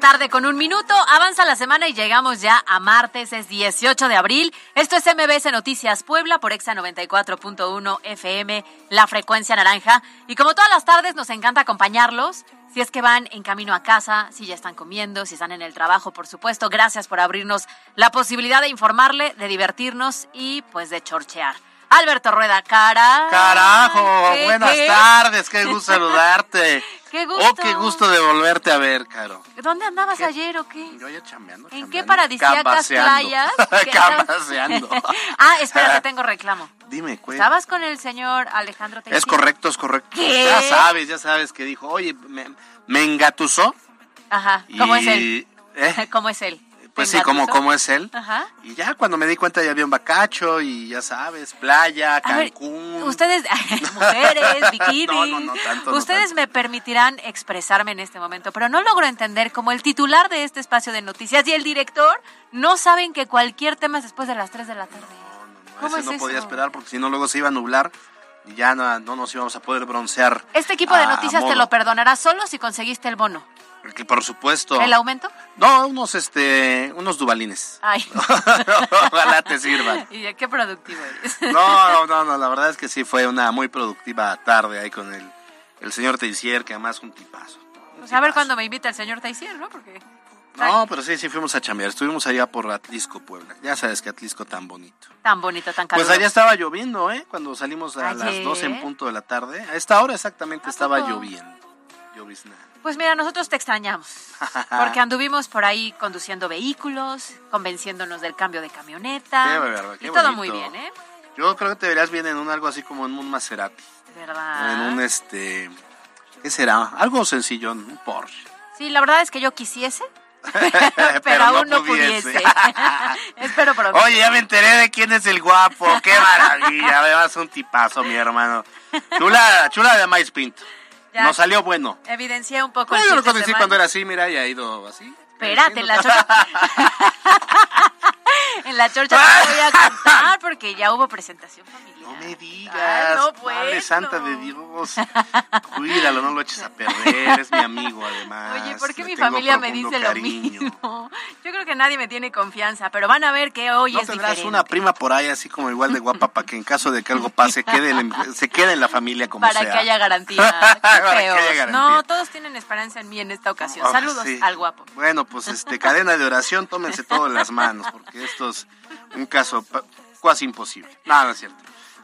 Tarde con un minuto, avanza la semana y llegamos ya a martes, es 18 de abril. Esto es MBS Noticias Puebla por Exa 94.1 FM, la frecuencia naranja. Y como todas las tardes nos encanta acompañarlos, si es que van en camino a casa, si ya están comiendo, si están en el trabajo, por supuesto. Gracias por abrirnos la posibilidad de informarle, de divertirnos y pues de chorchear. Alberto Rueda, cara. Carajo, ¿Qué, buenas qué? tardes, qué gusto saludarte. Qué gusto. Oh, qué gusto de volverte a ver, Caro. ¿Dónde andabas ayer o qué? Yo ya chambeando. ¿En chambeando, qué paradisíacas playas? ¿Qué- Cambaseando. ah, espérate, tengo reclamo. Dime, cuál. ¿Estabas con el señor Alejandro Teixeira? Es correcto, es correcto. ¿Qué? Ya sabes, ya sabes que dijo, oye, me, me engatusó. Ajá, ¿cómo y- es él? ¿eh? ¿Cómo es él? Pues ¿Te sí, como, como es él. Ajá. Y ya cuando me di cuenta ya había un bacacho y ya sabes, playa, ver, Cancún. ustedes, mujeres, bikinis, No, no, no, tanto, ustedes me permitirán expresarme en este momento, pero no logro entender cómo el titular de este espacio de noticias y el director no saben que cualquier tema es después de las 3 de la tarde. ¿Cómo Ese es no eso? podía esperar porque si no luego se iba a nublar y ya no, no nos íbamos a poder broncear. Este equipo de a noticias te lo perdonará solo si conseguiste el bono. Que por supuesto. ¿El aumento? No, unos este, unos dubalines. Ay. Ojalá te sirvan. Y qué productivo eres. No, no, no, no, la verdad es que sí fue una muy productiva tarde ahí con el, el señor Teisier, que además un tipazo. un Pues a ver cuándo me invita el señor Taisier, ¿no? Porque No, pero sí, sí fuimos a chambear. Estuvimos allá por Atlisco, Puebla. Ya sabes que Atlisco tan bonito. tan bonito, tan caluroso. Pues allá estaba lloviendo, ¿eh? Cuando salimos a las Ayer. 12 en punto de la tarde. A esta hora exactamente ¿A estaba poco? lloviendo. Llovizna. Pues mira, nosotros te extrañamos. Porque anduvimos por ahí conduciendo vehículos, convenciéndonos del cambio de camioneta. Qué verdad, qué y todo bonito. muy bien, ¿eh? Yo creo que te verías bien en un algo así como en un Maserati. Verdad. en un este. ¿Qué será? Algo sencillo, un Porsche. Sí, la verdad es que yo quisiese, pero, Pero aún no pudiese. Espero pronto. Oye, ya me enteré de quién es el guapo. Qué maravilla. Además, un tipazo, mi hermano. Chula, chula de maíz pinto. Ya. Nos salió bueno. Evidencié un poco No, el yo lo conocí cuando era así, mira, y ha ido así. Espérate, la creciendo. en la chorcha te voy a contar porque ya hubo presentación familiar. No me digas. Ay, no, Madre bueno. santa de Dios. Cuídalo, no lo eches a perder. Es mi amigo, además. Oye, ¿por qué Le mi familia me dice cariño. lo mismo? Yo creo que nadie me tiene confianza, pero van a ver que hoy ¿No es tendrás diferente. una prima por ahí así como igual de guapa para que en caso de que algo pase quede se quede en la familia como para sea? que haya garantía. Para que haya garantía. No, todos tienen esperanza en mí en esta ocasión. Ah, Saludos sí. al guapo. Bueno, pues este cadena de oración, tómense todo en las manos, porque esto es un caso casi imposible. Nada, no es cierto.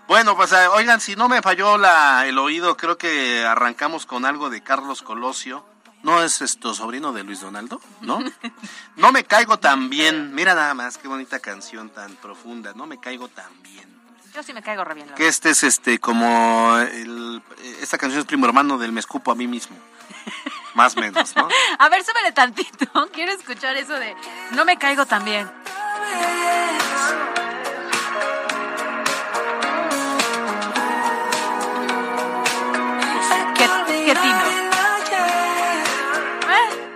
Bueno, pues eh, oigan, si no me falló la, el oído, creo que arrancamos con algo de Carlos Colosio. ¿No es esto sobrino de Luis Donaldo? ¿No? No me caigo tan bien. Mira nada más, qué bonita canción tan profunda. No me caigo tan bien. Yo sí me caigo re bien. Que este es este como el- esta canción es primo hermano del me escupo a mí mismo. Más o menos, ¿no? A ver, súbele tantito. Quiero escuchar eso de no me caigo tan bien. ¿Qué, qué tino? ¿Eh?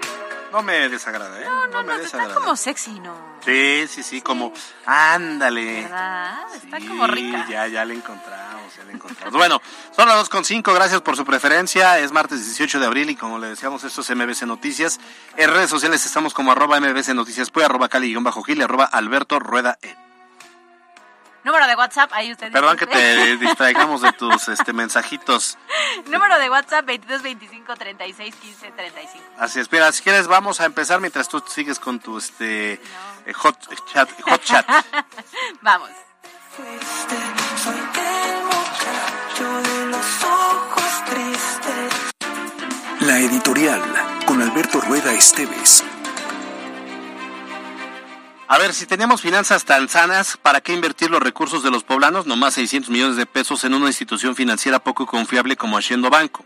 No me desagrada, ¿eh? No, no, me no, está como sexy, ¿no? Sí, sí, sí, como, ándale. ¿Verdad? Está Sí, como rica. ya, ya le encontramos, encontramos. bueno, son las 2.5, gracias por su preferencia. Es martes 18 de abril y como le decíamos, esto es MBC Noticias. En redes sociales estamos como arroba MBC Noticias, pues arroba Cali-Gil y arroba Alberto Rueda E. Número de WhatsApp, ahí usted Perdón que te distraigamos de tus este, mensajitos. Número de WhatsApp 2225 36 15 35. Así es. Mira, si quieres vamos a empezar mientras tú sigues con tu este eh, hot chat, hot chat. Vamos. De los ojos tristes. La editorial con Alberto Rueda Esteves. A ver, si tenemos finanzas tan sanas, ¿para qué invertir los recursos de los poblanos? Nomás 600 millones de pesos en una institución financiera poco confiable como Haciendo Banco.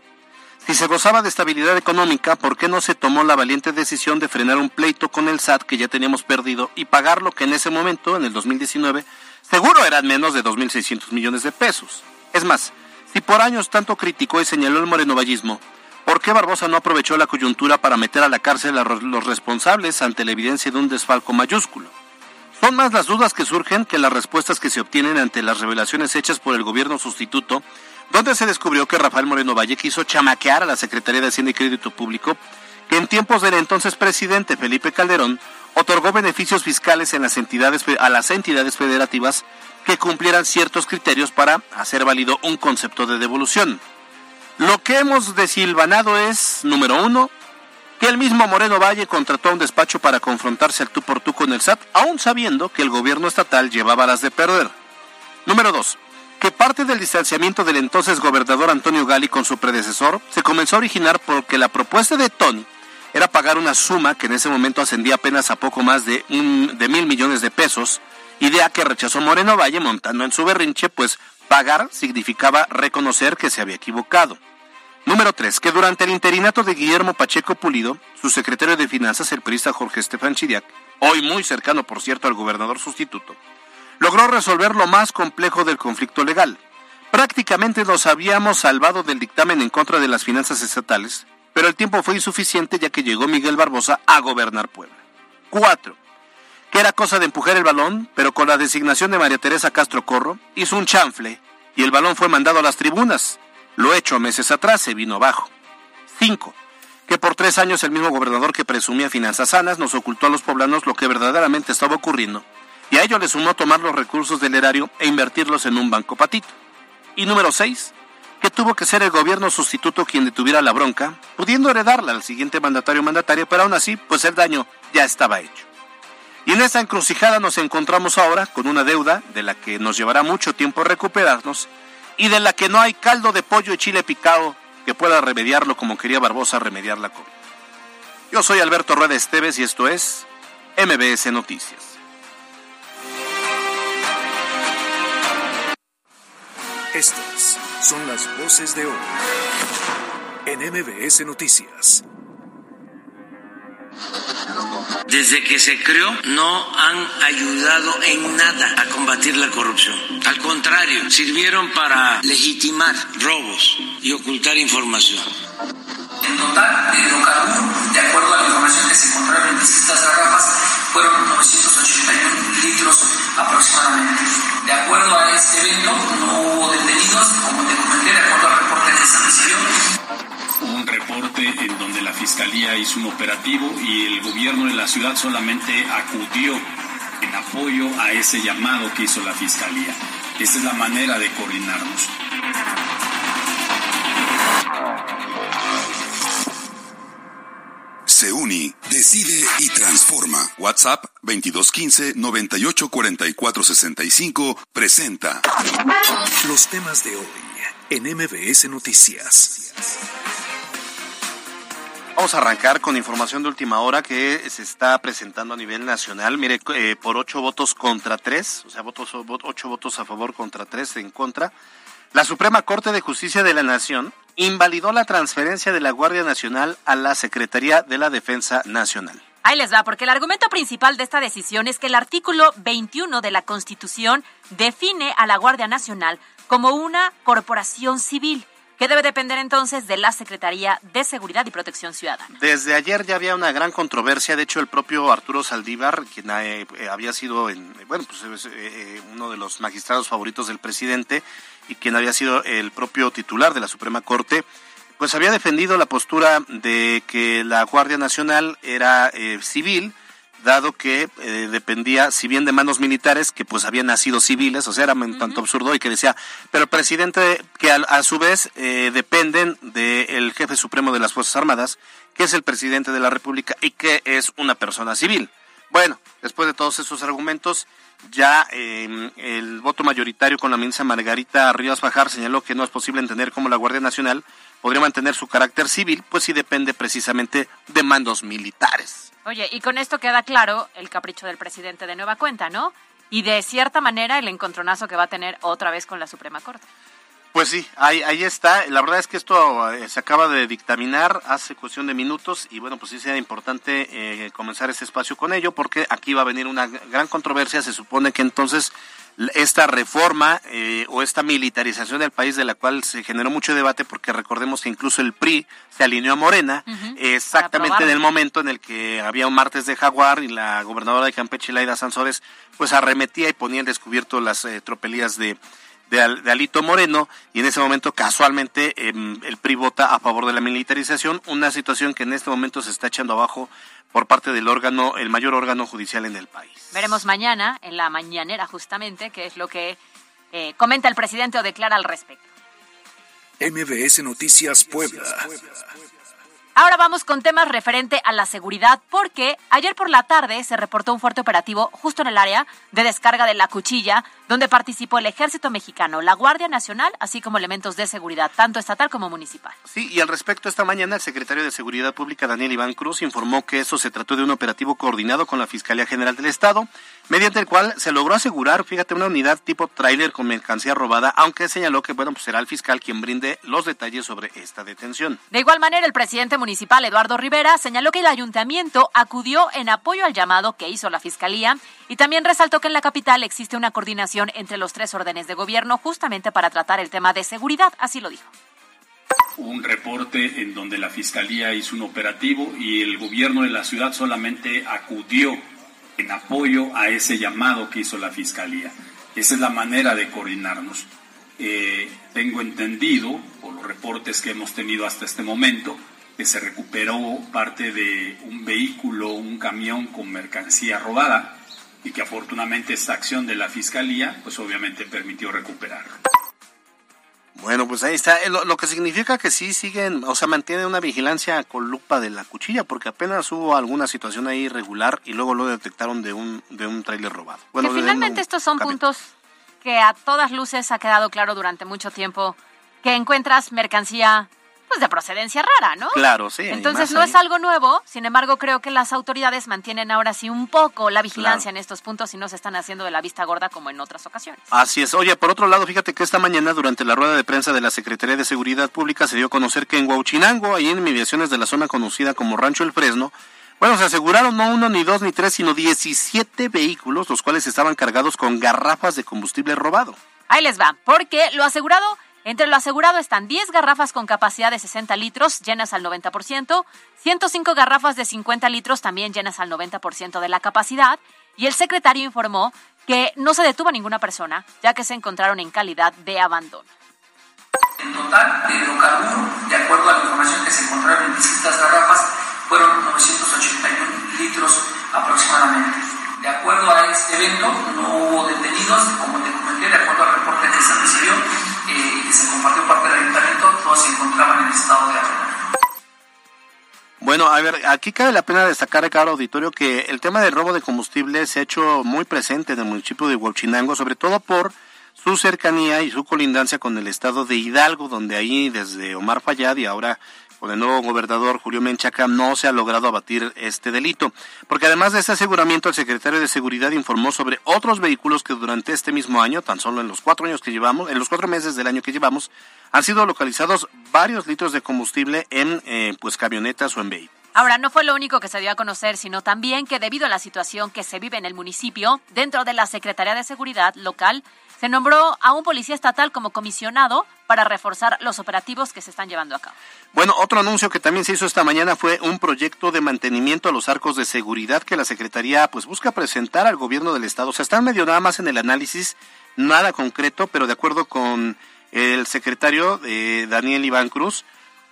Si se gozaba de estabilidad económica, ¿por qué no se tomó la valiente decisión de frenar un pleito con el SAT que ya teníamos perdido y pagar lo que en ese momento, en el 2019, seguro eran menos de 2.600 millones de pesos? Es más, si por años tanto criticó y señaló el morenovallismo, ¿por qué Barbosa no aprovechó la coyuntura para meter a la cárcel a los responsables ante la evidencia de un desfalco mayúsculo? Son más las dudas que surgen que las respuestas que se obtienen ante las revelaciones hechas por el gobierno sustituto, donde se descubrió que Rafael Moreno Valle quiso chamaquear a la Secretaría de Hacienda y Crédito Público, que en tiempos del entonces presidente Felipe Calderón otorgó beneficios fiscales en las entidades, a las entidades federativas que cumplieran ciertos criterios para hacer válido un concepto de devolución. Lo que hemos desilvanado es, número uno, que el mismo Moreno Valle contrató a un despacho para confrontarse al tú por tú con el SAT, aún sabiendo que el gobierno estatal llevaba las de perder. Número dos, que parte del distanciamiento del entonces gobernador Antonio Gali con su predecesor se comenzó a originar porque la propuesta de Tony era pagar una suma que en ese momento ascendía apenas a poco más de, un, de mil millones de pesos, idea que rechazó Moreno Valle montando en su berrinche, pues pagar significaba reconocer que se había equivocado. Número 3. Que durante el interinato de Guillermo Pacheco Pulido, su secretario de Finanzas, el periodista Jorge Estefan Chiriac, hoy muy cercano, por cierto, al gobernador sustituto, logró resolver lo más complejo del conflicto legal. Prácticamente nos habíamos salvado del dictamen en contra de las finanzas estatales, pero el tiempo fue insuficiente ya que llegó Miguel Barbosa a gobernar Puebla. 4. Que era cosa de empujar el balón, pero con la designación de María Teresa Castro Corro, hizo un chanfle y el balón fue mandado a las tribunas. Lo hecho meses atrás se vino abajo. 5. Que por tres años el mismo gobernador que presumía finanzas sanas nos ocultó a los poblanos lo que verdaderamente estaba ocurriendo y a ello le sumó tomar los recursos del erario e invertirlos en un banco patito. Y número 6. Que tuvo que ser el gobierno sustituto quien detuviera la bronca, pudiendo heredarla al siguiente mandatario mandatario, pero aún así, pues el daño ya estaba hecho. Y en esta encrucijada nos encontramos ahora con una deuda de la que nos llevará mucho tiempo recuperarnos y de la que no hay caldo de pollo y chile picado que pueda remediarlo como quería Barbosa remediar la COVID. Yo soy Alberto Rueda Esteves y esto es MBS Noticias. Son las voces de hoy en MBS Noticias. Desde que se creó no han ayudado en nada a combatir la corrupción. Al contrario, sirvieron para legitimar robos y ocultar información. En total, de hidrocarburos, de acuerdo a la información que se encontraron en distintas garrafas, fueron 981 litros aproximadamente. De acuerdo a este evento, no hubo detenidos, como te comenté, de acuerdo al reporte que se recibió. Un reporte en donde la fiscalía hizo un operativo y el gobierno de la ciudad solamente acudió en apoyo a ese llamado que hizo la fiscalía. Esa es la manera de coordinarnos. Se decide y transforma. WhatsApp 2215 984465 presenta Los temas de hoy en MBS Noticias. Vamos a arrancar con información de última hora que se está presentando a nivel nacional. Mire, eh, por ocho votos contra tres, o sea, ocho votos a favor contra tres en contra, la Suprema Corte de Justicia de la Nación invalidó la transferencia de la Guardia Nacional a la Secretaría de la Defensa Nacional. Ahí les va, porque el argumento principal de esta decisión es que el artículo 21 de la Constitución define a la Guardia Nacional como una corporación civil que debe depender entonces de la Secretaría de Seguridad y Protección Ciudadana. Desde ayer ya había una gran controversia, de hecho el propio Arturo Saldívar, quien eh, había sido en, bueno, pues, eh, uno de los magistrados favoritos del presidente y quien había sido el propio titular de la Suprema Corte, pues había defendido la postura de que la Guardia Nacional era eh, civil, dado que eh, dependía, si bien de manos militares, que pues habían nacido civiles, o sea, era un tanto absurdo, y que decía, pero presidente que a, a su vez eh, dependen del jefe supremo de las Fuerzas Armadas, que es el presidente de la República y que es una persona civil. Bueno, después de todos esos argumentos, ya eh, el voto mayoritario con la ministra Margarita Rivas Fajar señaló que no es posible entender cómo la Guardia Nacional podría mantener su carácter civil, pues sí depende precisamente de mandos militares. Oye, y con esto queda claro el capricho del presidente de nueva cuenta, ¿no? Y de cierta manera el encontronazo que va a tener otra vez con la Suprema Corte. Pues sí, ahí, ahí está. La verdad es que esto eh, se acaba de dictaminar hace cuestión de minutos y bueno, pues sí sería importante eh, comenzar este espacio con ello porque aquí va a venir una gran controversia. Se supone que entonces esta reforma eh, o esta militarización del país de la cual se generó mucho debate porque recordemos que incluso el PRI se alineó a Morena exactamente en el momento en el que había un martes de jaguar y la gobernadora de Campeche, Laida Sansores, pues arremetía y ponía en descubierto las eh, tropelías de, de, Al- de Alito Moreno y en ese momento casualmente em, el PRI vota a favor de la militarización, una situación que en este momento se está echando abajo por parte del órgano, el mayor órgano judicial en el país. Veremos mañana, en la mañanera justamente, qué es lo que eh, comenta el presidente o declara al respecto. MBS Noticias Puebla. Ahora vamos con temas referente a la seguridad, porque ayer por la tarde se reportó un fuerte operativo justo en el área de descarga de la cuchilla, donde participó el Ejército Mexicano, la Guardia Nacional, así como elementos de seguridad, tanto estatal como municipal. Sí, y al respecto, esta mañana el secretario de Seguridad Pública, Daniel Iván Cruz, informó que eso se trató de un operativo coordinado con la Fiscalía General del Estado, mediante el cual se logró asegurar, fíjate, una unidad tipo tráiler con mercancía robada, aunque señaló que, bueno, pues será el fiscal quien brinde los detalles sobre esta detención. De igual manera, el presidente municipal, Eduardo Rivera, señaló que el ayuntamiento acudió en apoyo al llamado que hizo la Fiscalía y también resaltó que en la capital existe una coordinación entre los tres órdenes de gobierno justamente para tratar el tema de seguridad, así lo dijo. un reporte en donde la fiscalía hizo un operativo y el gobierno de la ciudad solamente acudió en apoyo a ese llamado que hizo la fiscalía. Esa es la manera de coordinarnos. Eh, tengo entendido, por los reportes que hemos tenido hasta este momento, que se recuperó parte de un vehículo, un camión con mercancía robada y que afortunadamente esta acción de la fiscalía, pues obviamente permitió recuperarlo. Bueno, pues ahí está, Eh, lo, lo que significa que sí siguen, o sea, mantienen una vigilancia con lupa de la cuchilla, porque apenas hubo alguna situación ahí irregular y luego lo detectaron de un, de un tráiler robado. Bueno, que finalmente estos son camión. puntos que a todas luces ha quedado claro durante mucho tiempo que encuentras mercancía pues de procedencia rara, ¿no? Claro, sí. Entonces no ahí. es algo nuevo, sin embargo creo que las autoridades mantienen ahora sí un poco la vigilancia Claro. en estos puntos y no se están haciendo de la vista gorda como en otras ocasiones. Así es. Oye, por otro lado, fíjate que esta mañana, durante la rueda de prensa de la Secretaría de Seguridad Pública, se dio a conocer que en Huauchinango, ahí en inmediaciones de la zona conocida como Rancho El Fresno, bueno, se aseguraron no uno, ni dos, ni tres, sino 17 vehículos, los cuales estaban cargados con garrafas de combustible robado. Ahí les va, porque lo asegurado, entre lo asegurado están 10 garrafas con capacidad de 60 litros llenas al 90%, 105 garrafas de 50 litros también llenas al 90% de la capacidad, y el secretario informó que no se detuvo a ninguna persona, ya que se encontraron en calidad de abandono. En total, de hidrocarburo, de acuerdo a la información que se encontraron en distintas garrafas, fueron 981 litros aproximadamente. De acuerdo a este evento, no hubo detenidos, como te comenté, de acuerdo al reporte que se recibió que se compartió parte del ayuntamiento, se encontraban en estado de. Bueno, a ver, aquí cabe la pena destacar, caro auditorio, que el tema del robo de combustible se ha hecho muy presente en el municipio de Huachinango, sobre todo por su cercanía y su colindancia con el estado de Hidalgo, donde ahí desde Omar Fayad y ahora con el nuevo gobernador Julio Menchaca no se ha logrado abatir este delito. Porque además de este aseguramiento, el secretario de Seguridad informó sobre otros vehículos que durante este mismo año, tan solo en los cuatro años que llevamos, en los cuatro meses del año que llevamos, han sido localizados varios litros de combustible en eh, pues camionetas o en vehículos. Ahora, no fue lo único que se dio a conocer, sino también que debido a la situación que se vive en el municipio, dentro de la Secretaría de Seguridad local, se nombró a un policía estatal como comisionado para reforzar los operativos que se están llevando a cabo. Bueno, otro anuncio que también se hizo esta mañana fue un proyecto de mantenimiento a los arcos de seguridad que la Secretaría pues busca presentar al gobierno del estado. O están medio nada más en el análisis, nada concreto, pero de acuerdo con el secretario eh, Daniel Iván Cruz,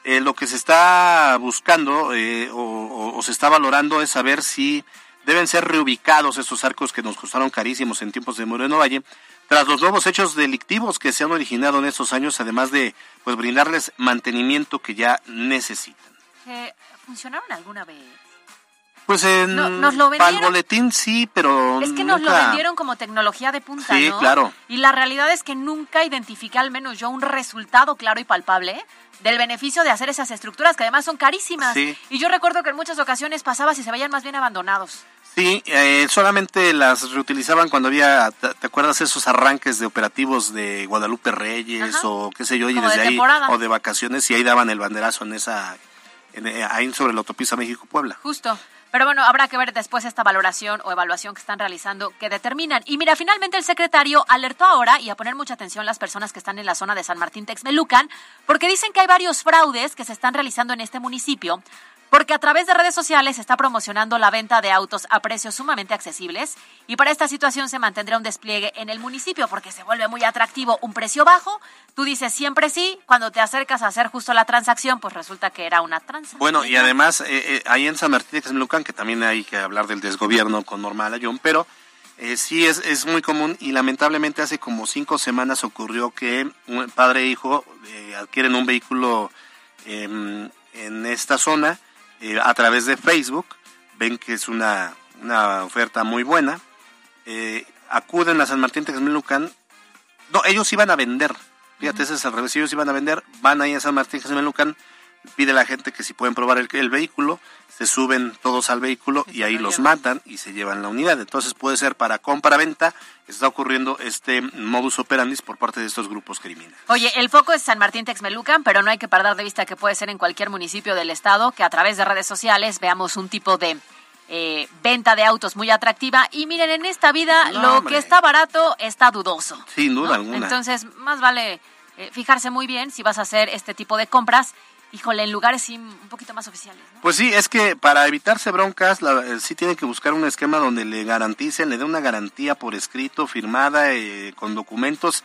eh, lo que se está buscando eh, o, o- se está valorando es saber si deben ser reubicados estos arcos que nos costaron carísimos en tiempos de Moreno Valle, tras los nuevos hechos delictivos que se han originado en estos años, además de pues brindarles mantenimiento que ya necesitan. Eh, ¿Funcionaron alguna vez? Pues en No, nos lo para el vendieron. boletín sí, pero Es que nos lo vendieron como tecnología de punta, Sí, ¿no? claro. Y la realidad es que nunca identifiqué al menos yo un resultado claro y palpable del beneficio de hacer esas estructuras que además son carísimas. Sí. Y yo recuerdo que en muchas ocasiones pasaba si se veían más bien abandonados. Sí, eh, solamente las reutilizaban cuando había, ¿te te acuerdas esos arranques de operativos de Guadalupe Reyes Ajá. o qué sé yo, y Como de desde ahí, o de vacaciones, y ahí daban el banderazo en esa, en, eh, ahí sobre la autopista México-Puebla. Justo. Pero bueno, habrá que ver después esta valoración o evaluación que están realizando que determinan. Y mira, finalmente el secretario alertó ahora y a poner mucha atención las personas que están en la zona de San Martín Texmelucan, porque dicen que hay varios fraudes que se están realizando en este municipio, porque a través de redes sociales se está promocionando la venta de autos a precios sumamente accesibles y para esta situación se mantendrá un despliegue en el municipio porque se vuelve muy atractivo un precio bajo. Tú dices siempre sí, cuando te acercas a hacer justo la transacción, pues resulta que era una tranza. Bueno, y además, eh, eh, ahí en San Martín de Texmelucan, que también hay que hablar del desgobierno con Normal Ayón, pero eh, sí es, es muy común y lamentablemente hace como cinco semanas ocurrió que un padre e hijo eh, adquieren un vehículo em, en esta zona eh, a través de Facebook, ven que es una, una oferta muy buena, eh, acuden a San Martín Texmelucan, no, ellos iban a vender, fíjate, ese es al revés, ellos iban a vender, van ahí a San Martín Texmelucan, pide a la gente que si pueden probar el, el vehículo, se suben todos al vehículo y ahí los matan y se llevan la unidad. Entonces puede ser para compra-venta, está ocurriendo este modus operandi por parte de estos grupos criminales. Oye, el foco es San Martín Texmelucan, pero no hay que perder de vista que puede ser en cualquier municipio del estado que a través de redes sociales veamos un tipo de eh, venta de autos muy atractiva. Y miren, en esta vida No, lo hombre. que está barato está dudoso. Sin duda ¿no? alguna. Entonces, más vale eh, fijarse muy bien si vas a hacer este tipo de compras. Híjole, en lugares sí, un poquito más oficiales. ¿no? Pues sí, es que para evitarse broncas, la- eh, sí tienen que buscar un esquema donde le garanticen, le den una garantía por escrito, firmada, eh, con documentos,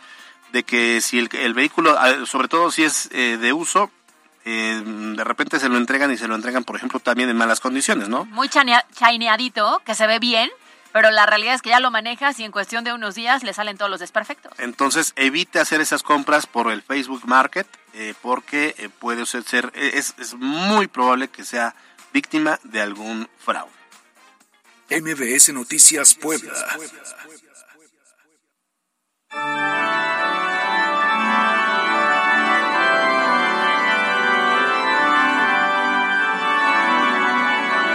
de que si el, el vehículo, ah, sobre todo si es eh, de uso, eh, de repente se lo entregan y se lo entregan, por ejemplo, también en malas condiciones, ¿no? Muy chaineadito, que se ve bien, pero la realidad es que ya lo manejas y en cuestión de unos días le salen todos los desperfectos. Entonces evite hacer esas compras por el Facebook Market eh, porque eh, puede usted ser, eh, es, es muy probable que sea víctima de algún fraude. MBS Noticias Puebla.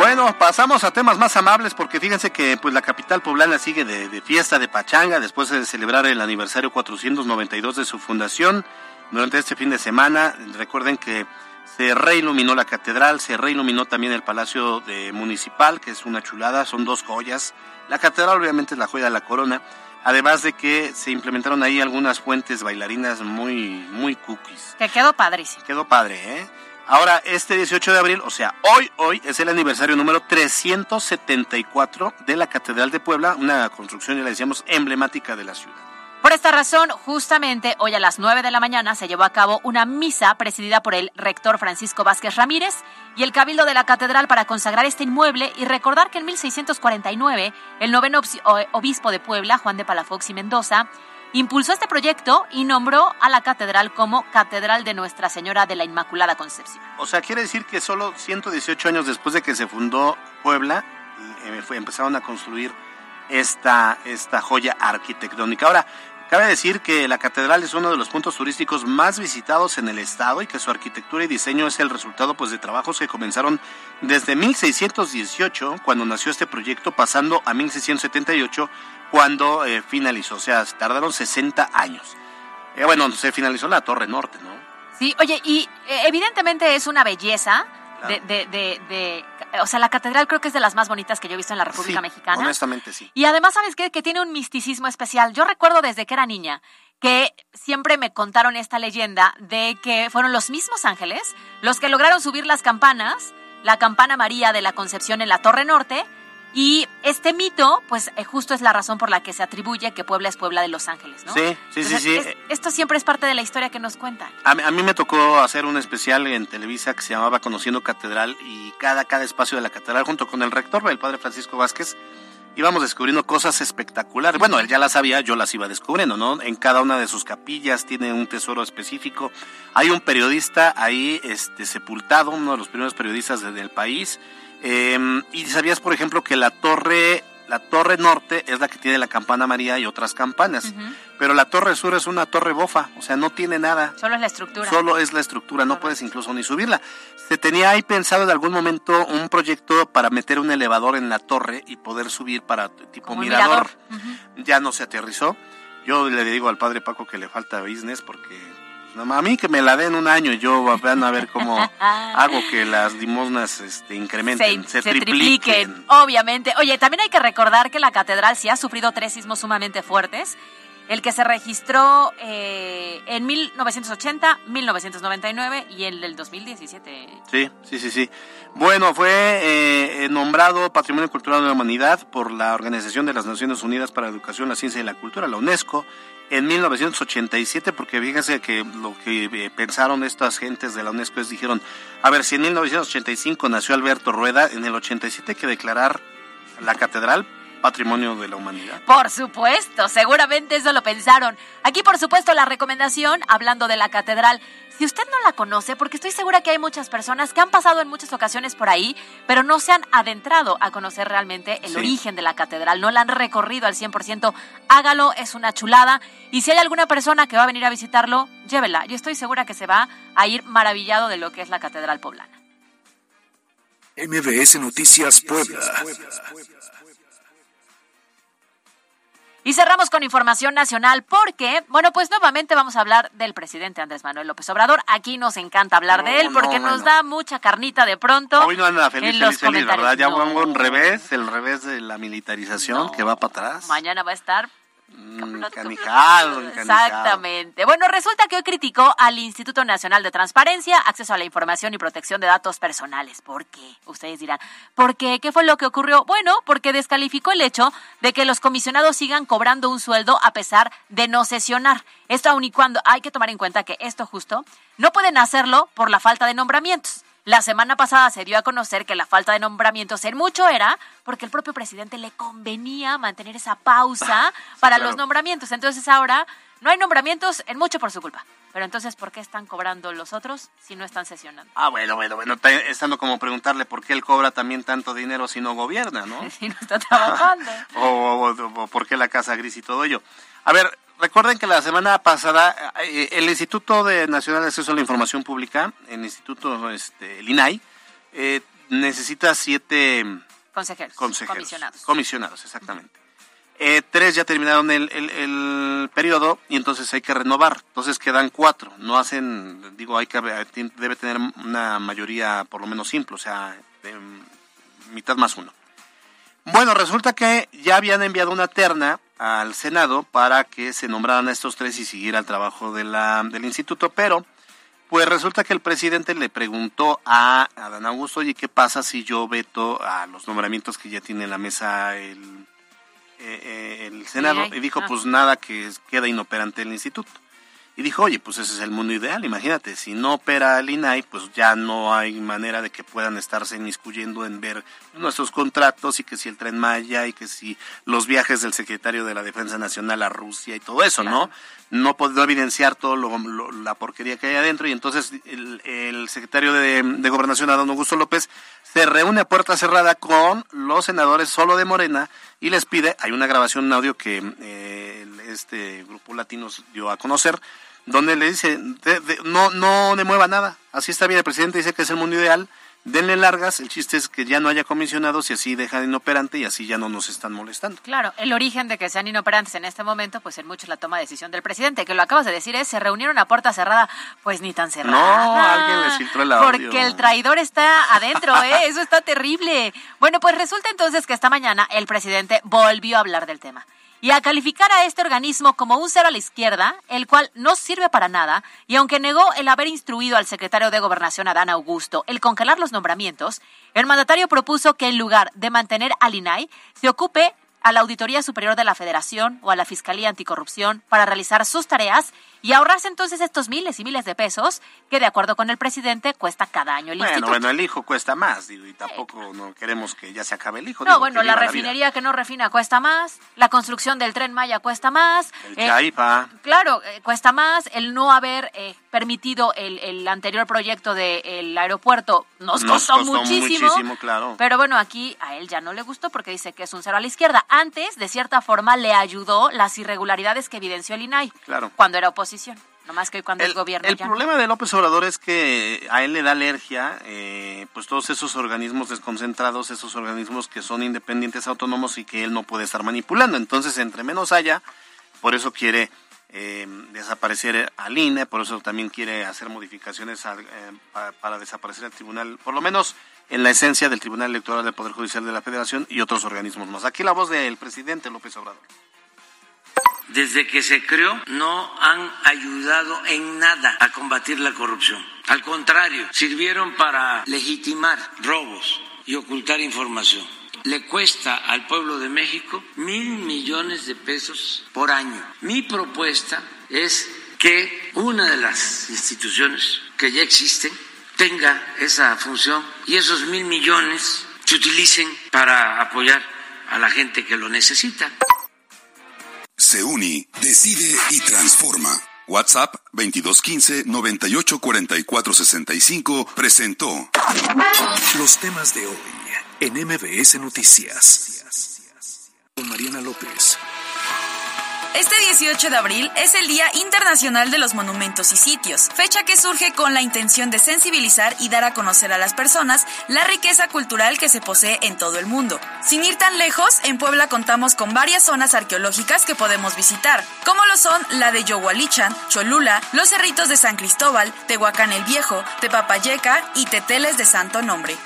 Bueno, pasamos a temas más amables porque fíjense que pues la capital poblana sigue de, de fiesta de pachanga después de celebrar el aniversario 492 de su fundación. Durante este fin de semana, recuerden que se reiluminó la catedral, se reiluminó también el Palacio de Municipal, que es una chulada, son dos joyas. La catedral obviamente es la joya de la corona, además de que se implementaron ahí algunas fuentes bailarinas muy, muy cookies. Que quedó padrísimo. Quedó padre, ¿eh? Ahora, este 18 de abril, o sea, hoy, hoy es el aniversario número 374 de la Catedral de Puebla, una construcción, ya le decíamos, emblemática de la ciudad. Por esta razón, justamente hoy a las 9 de la mañana se llevó a cabo una misa presidida por el rector Francisco Vázquez Ramírez y el cabildo de la catedral para consagrar este inmueble y recordar que en 1649 el noveno obispo de Puebla, Juan de Palafox y Mendoza, impulsó este proyecto y nombró a la catedral como Catedral de Nuestra Señora de la Inmaculada Concepción. O sea, quiere decir que solo 118 años después de que se fundó Puebla, eh, fue- empezaron a construir esta, esta joya arquitectónica. Ahora, cabe decir que la catedral es uno de los puntos turísticos más visitados en el estado y que su arquitectura y diseño es el resultado pues, de trabajos que comenzaron desde 1618, cuando nació este proyecto, pasando a 1678, cuando eh, finalizó. O sea, tardaron 60 años. Eh, bueno, se finalizó la Torre Norte, ¿no? Sí, oye, y eh, evidentemente es una belleza. De, de, de, de- o sea, la catedral creo que es de las más bonitas que yo he visto en la República Sí, Mexicana. Honestamente, sí. Y además, ¿sabes qué? Que tiene un misticismo especial. Yo recuerdo desde que era niña que siempre me contaron esta leyenda de que fueron los mismos ángeles los que lograron subir las campanas, la campana María de la Concepción en la Torre Norte, Y este mito, pues eh, justo es la razón por la que se atribuye que Puebla es Puebla de Los Ángeles, ¿no? Sí, sí, sí, Entonces, sí. es- esto siempre es parte de la historia que nos cuentan. A, mí- a mí me tocó hacer un especial en Televisa que se llamaba Conociendo Catedral y cada, cada espacio de la catedral junto con el rector, el padre Francisco Vázquez, íbamos descubriendo cosas espectaculares. Bueno, él ya las sabía, yo las iba descubriendo, ¿no? En cada una de sus capillas tiene un tesoro específico. Hay un periodista ahí este, sepultado, uno de los primeros periodistas de- del país. Eh, y sabías, por ejemplo, que la torre, la torre norte es la que tiene la campana María y otras campanas. Pero la torre sur es una torre bofa, o sea, no tiene nada. Solo es la estructura. Solo es la estructura, no puedes incluso ni subirla. Se tenía ahí pensado en algún momento un proyecto para meter un elevador en la torre y poder subir para tipo Como mirador. Ya no se aterrizó. Yo le digo al padre Paco que le falta business porque a mí que me la den un año y yo van a ver cómo hago que las limosnas este, incrementen, se, se tripliquen. tripliquen, obviamente. Oye, también hay que recordar que la catedral sí ha sufrido tres sismos sumamente fuertes. El que se registró eh, en 1980, 1999 y el del 2017. Sí, sí, sí, sí. Bueno, fue eh, eh, nombrado Patrimonio Cultural de la Humanidad por la Organización de las Naciones Unidas para la Educación, la Ciencia y la Cultura, la UNESCO, en 1987, porque fíjense que lo que eh, pensaron estas gentes de la UNESCO es, dijeron, a ver, si en 1985 nació Alberto Rueda, en el 87 hay que declarar la catedral Patrimonio de la Humanidad. Por supuesto, seguramente eso lo pensaron. Aquí, por supuesto, la recomendación, hablando de la catedral, si usted no la conoce, porque estoy segura que hay muchas personas que han pasado en muchas ocasiones por ahí, pero no se han adentrado a conocer realmente el Sí. origen de la catedral, no la han recorrido al 100%, hágalo, es una chulada. Y si hay alguna persona que va a venir a visitarlo, llévela. Yo estoy segura que se va a ir maravillado de lo que es la catedral poblana. MBS Noticias Puebla. Y cerramos con información nacional porque, bueno, pues nuevamente vamos a hablar del presidente Andrés Manuel López Obrador. Aquí nos encanta hablar de él porque no, nos bueno. da mucha carnita de pronto. Hoy no anda feliz, en los feliz, feliz. ¿verdad? Ya No. vamos un revés, el revés de la militarización que va para atrás. Mañana va a estar Mm, encanijado. Exactamente. Bueno, resulta que hoy criticó al Instituto Nacional de Transparencia, Acceso a la Información y Protección de Datos Personales. ¿Por qué? Ustedes dirán, ¿por qué? ¿Qué fue lo que ocurrió? Bueno, porque descalificó el hecho de que los comisionados sigan cobrando un sueldo a pesar de no sesionar. Esto aun y cuando hay que tomar en cuenta que esto justo no pueden hacerlo por la falta de nombramientos. La semana pasada se dio a conocer que la falta de nombramientos en mucho era porque el propio presidente le convenía mantener esa pausa para claro. los nombramientos. Entonces ahora no hay nombramientos en mucho por su culpa. Pero entonces, ¿por qué están cobrando los otros si no están sesionando? Ah, bueno, bueno, bueno, ta- estando como preguntarle por qué él cobra también tanto dinero si no gobierna, ¿no? Si no está trabajando. o, o- o por qué la casa gris y todo ello. A ver, recuerden que la semana pasada eh, el Instituto de Nacional de Acceso a la Información Pública, el Instituto, este, el INAI, eh, necesita siete Consejeros, consejeros. comisionados. Comisionados, exactamente. Eh, tres ya terminaron el, el, el periodo y entonces hay que renovar. Entonces quedan cuatro. No hacen, digo, hay que debe tener una mayoría por lo menos simple, o sea, de mitad más uno. Bueno, resulta que ya habían enviado una terna al Senado para que se nombraran a estos tres y siguiera el trabajo de la, del instituto, pero pues resulta que el presidente le preguntó a Adán Augusto, oye, ¿qué pasa si yo veto a los nombramientos que ya tiene en la mesa el, eh, eh, el Senado? Y dijo, ah. pues nada, que queda inoperante el instituto. Y dijo, oye, pues ese es el mundo ideal, imagínate, si no opera el INAI, pues ya no hay manera de que puedan estarse inmiscuyendo en ver nuestros contratos y que si el tren Maya y que si los viajes del secretario de la Defensa Nacional a Rusia y todo eso, ¿no? No puedo evidenciar todo lo, lo- la porquería que hay adentro y entonces el, el secretario de, de Gobernación, Adán Augusto López, se reúne a puerta cerrada con los senadores solo de Morena y les pide, hay una grabación, un audio que eh, este grupo latino dio a conocer, donde le dice, de- de- no, no le mueva nada, así está bien, el presidente dice que es el mundo ideal, denle largas, el chiste es que ya no haya comisionados y así dejan inoperante y así ya no nos están molestando. Claro, el origen de que sean inoperantes en este momento, pues en mucho es la toma de decisión del presidente, que lo acabas de decir, es se reunieron a puerta cerrada, pues ni tan cerrada. No, alguien les filtró el audio. Porque el traidor está adentro, ¿eh? Eso está terrible. Bueno, pues resulta entonces que esta mañana el presidente volvió a hablar del tema. Y a calificar a este organismo como un cero a la izquierda, el cual no sirve para nada, y aunque negó el haber instruido al secretario de Gobernación Adán Augusto el congelar los nombramientos, el mandatario propuso que en lugar de mantener al INAI, se ocupe a la Auditoría Superior de la Federación o a la Fiscalía Anticorrupción para realizar sus tareas y ahorrarse entonces estos miles y miles de pesos que de acuerdo con el presidente cuesta cada año el Bueno, instituto. bueno, el hijo cuesta más, digo, y tampoco no queremos que ya se acabe el hijo. No, digo, bueno, la refinería que no refina cuesta más, la construcción del tren Maya cuesta más. El eh, Chaipa. Claro, eh, cuesta más el no haber eh, permitido el, el anterior proyecto del aeropuerto. Nos, Nos costó, costó muchísimo. muchísimo, claro. Pero bueno, aquí a él ya no le gustó porque dice que es un cero a la izquierda. Antes, de cierta forma, le ayudó las irregularidades que evidenció el INAI Claro. cuando era oposición. Que cuando El, es gobierno el ya no. problema de López Obrador es que a él le da alergia, eh, pues todos esos organismos desconcentrados, esos organismos que son independientes, autónomos y que él no puede estar manipulando. Entonces, entre menos haya, por eso quiere eh, desaparecer al INE, por eso también quiere hacer modificaciones al- eh, pa- para desaparecer el tribunal, por lo menos en la esencia del Tribunal Electoral del Poder Judicial de la Federación y otros organismos más. Aquí la voz del presidente López Obrador. Desde que se creó no han ayudado en nada a combatir la corrupción. Al contrario, sirvieron para legitimar robos y ocultar información. Le cuesta al pueblo de México mil millones de pesos por año. Mi propuesta es que una de las instituciones que ya existen tenga esa función y esos mil millones se utilicen para apoyar a la gente que lo necesita. Se uni, decide y transforma. WhatsApp 2215 984465 presentó Los temas de hoy en MBS Noticias. Con Mariana López. Este 18 de abril es el Día Internacional de los Monumentos y Sitios, fecha que surge con la intención de sensibilizar y dar a conocer a las personas la riqueza cultural que se posee en todo el mundo. Sin ir tan lejos, en Puebla contamos con varias zonas arqueológicas que podemos visitar, como lo son la de Yohualichan, Cholula, los Cerritos de San Cristóbal, Tehuacán el Viejo, Tepapayeca y Teteles de Santo Nombre.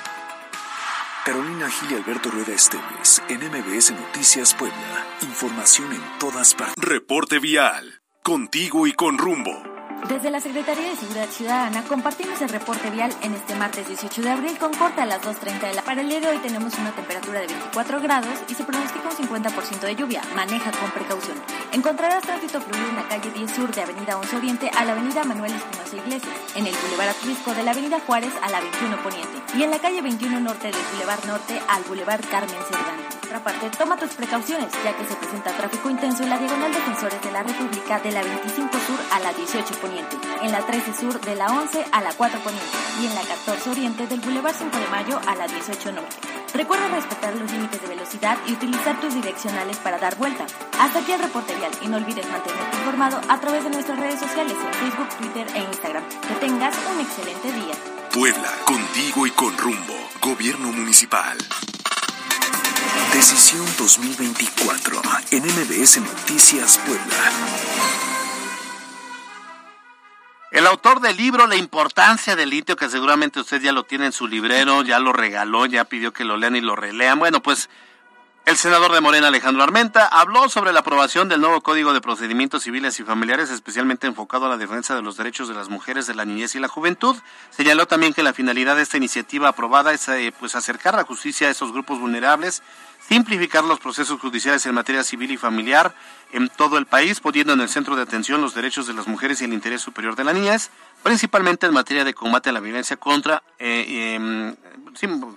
Carolina Gil y Alberto Rueda Esteves en MBS Noticias Puebla. Información en todas partes. Reporte vial. Contigo y con rumbo. Desde la Secretaría de Seguridad Ciudadana compartimos el reporte vial en este martes 18 de abril con corte a las 2.30 de la Para el día de hoy tenemos una temperatura de 24 grados y se pronostica un 50% de lluvia. Maneja con precaución. Encontrarás tránsito fluido en la calle 10 Sur de Avenida 11 Oriente a la Avenida Manuel Espinosa Iglesias, en el Boulevard Atlisco de la Avenida Juárez a la 21 Poniente y en la calle 21 Norte del Boulevard Norte al Boulevard Carmen Cerdán. Otra parte, toma tus precauciones ya que se presenta tráfico intenso en la Diagonal Defensores de la República de la 25 Sur a la 18 Poniente, en la 13 Sur de la 11 a la 4 Poniente y en la 14 Oriente del Boulevard 5 de Mayo a la 18 Norte. Recuerda respetar los límites de velocidad y utilizar tus direccionales para dar vuelta. Hasta aquí el reporte vial y no olvides mantenerte informado a través de nuestras redes sociales en Facebook, Twitter e Instagram. Que tengas un excelente día. Puebla, contigo y con rumbo. Gobierno municipal. Decisión 2024 en MBS Noticias Puebla. El autor del libro La importancia del litio, que seguramente usted ya lo tiene en su librero, ya lo regaló, ya pidió que lo lean y lo relean. Bueno, pues el senador de Morena, Alejandro Armenta, habló sobre la aprobación del nuevo Código de Procedimientos Civiles y Familiares, especialmente enfocado a la defensa de los derechos de las mujeres, de la niñez y la juventud. Señaló también que la finalidad de esta iniciativa aprobada es eh, pues acercar la justicia a esos grupos vulnerables, simplificar los procesos judiciales en materia civil y familiar en todo el país, poniendo en el centro de atención los derechos de las mujeres y el interés superior de la niñez, principalmente en materia de combate a la violencia contra eh,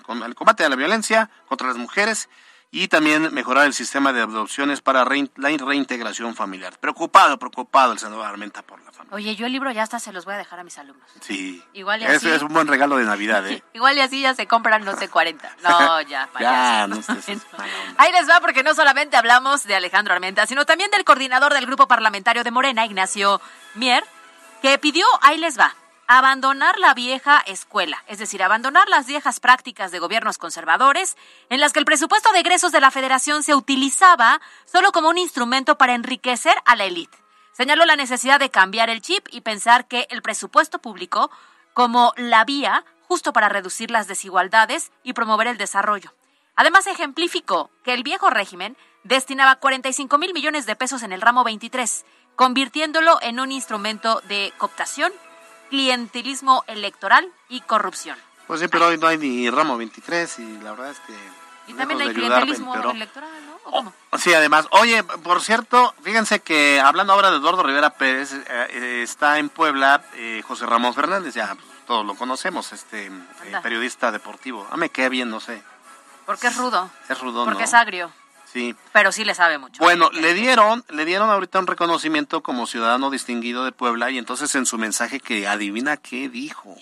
con el combate a la violencia contra las mujeres y también mejorar el sistema de adopciones para rein- la reintegración familiar. Preocupado, preocupado el senador Armenta por la familia. Oye, yo el libro ya hasta se los voy a dejar a mis alumnos. Sí. Igual y así. es un buen regalo de Navidad, ¿eh? Igual y así ya se compran, no sé, 40. No, ya, ya, no Ahí les va porque no solamente hablamos de Alejandro Armenta, sino también del coordinador del grupo parlamentario de Morena, Ignacio Mier, que pidió, ahí les va, abandonar la vieja escuela, es decir, abandonar las viejas prácticas de gobiernos conservadores en las que el presupuesto de egresos de la federación se utilizaba solo como un instrumento para enriquecer a la élite. Señaló la necesidad de cambiar el chip y pensar que el presupuesto público como la vía justo para reducir las desigualdades y promover el desarrollo. Además, ejemplificó que el viejo régimen destinaba 45 mil millones de pesos en el ramo 23, convirtiéndolo en un instrumento de cooptación, clientelismo electoral y corrupción. Pues sí, pero hoy no hay ni ramo 23 y la verdad es que... Y también hay clientelismo electoral, ¿no? ¿O cómo? Sí, además, oye, por cierto, fíjense que hablando ahora de Eduardo Rivera Pérez, eh, eh, está en Puebla eh, José Ramón Fernández, ya todos lo conocemos, este eh, periodista deportivo. Ah, me queda bien, no sé, Porque es rudo, es rudón, porque ¿no? es agrio, Sí. pero sí le sabe mucho. Bueno, le dieron, le dieron ahorita un reconocimiento como ciudadano distinguido de Puebla y entonces en su mensaje que adivina qué dijo.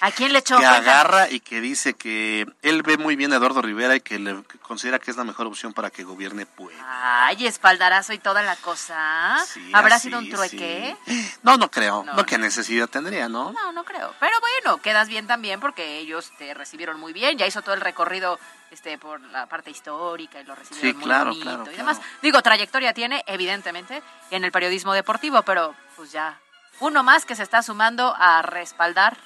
¿A quién le echó? que agarra y que dice que él ve muy bien a Eduardo Rivera y que le que considera que es la mejor opción para que gobierne Puebla. Ay, espaldarazo y toda la cosa. Sí, ¿Habrá así, sido un trueque? No, no creo. No, No, qué necesidad tendría, ¿no? No, no creo. Pero bueno, quedas bien también porque ellos te recibieron muy bien. Ya hizo todo el recorrido este por la parte histórica y lo recibieron Sí, muy claro, bonito claro, y claro. demás. Digo, trayectoria tiene, evidentemente, en el periodismo deportivo, pero pues ya uno más que se está sumando a respaldar